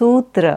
सूत्र।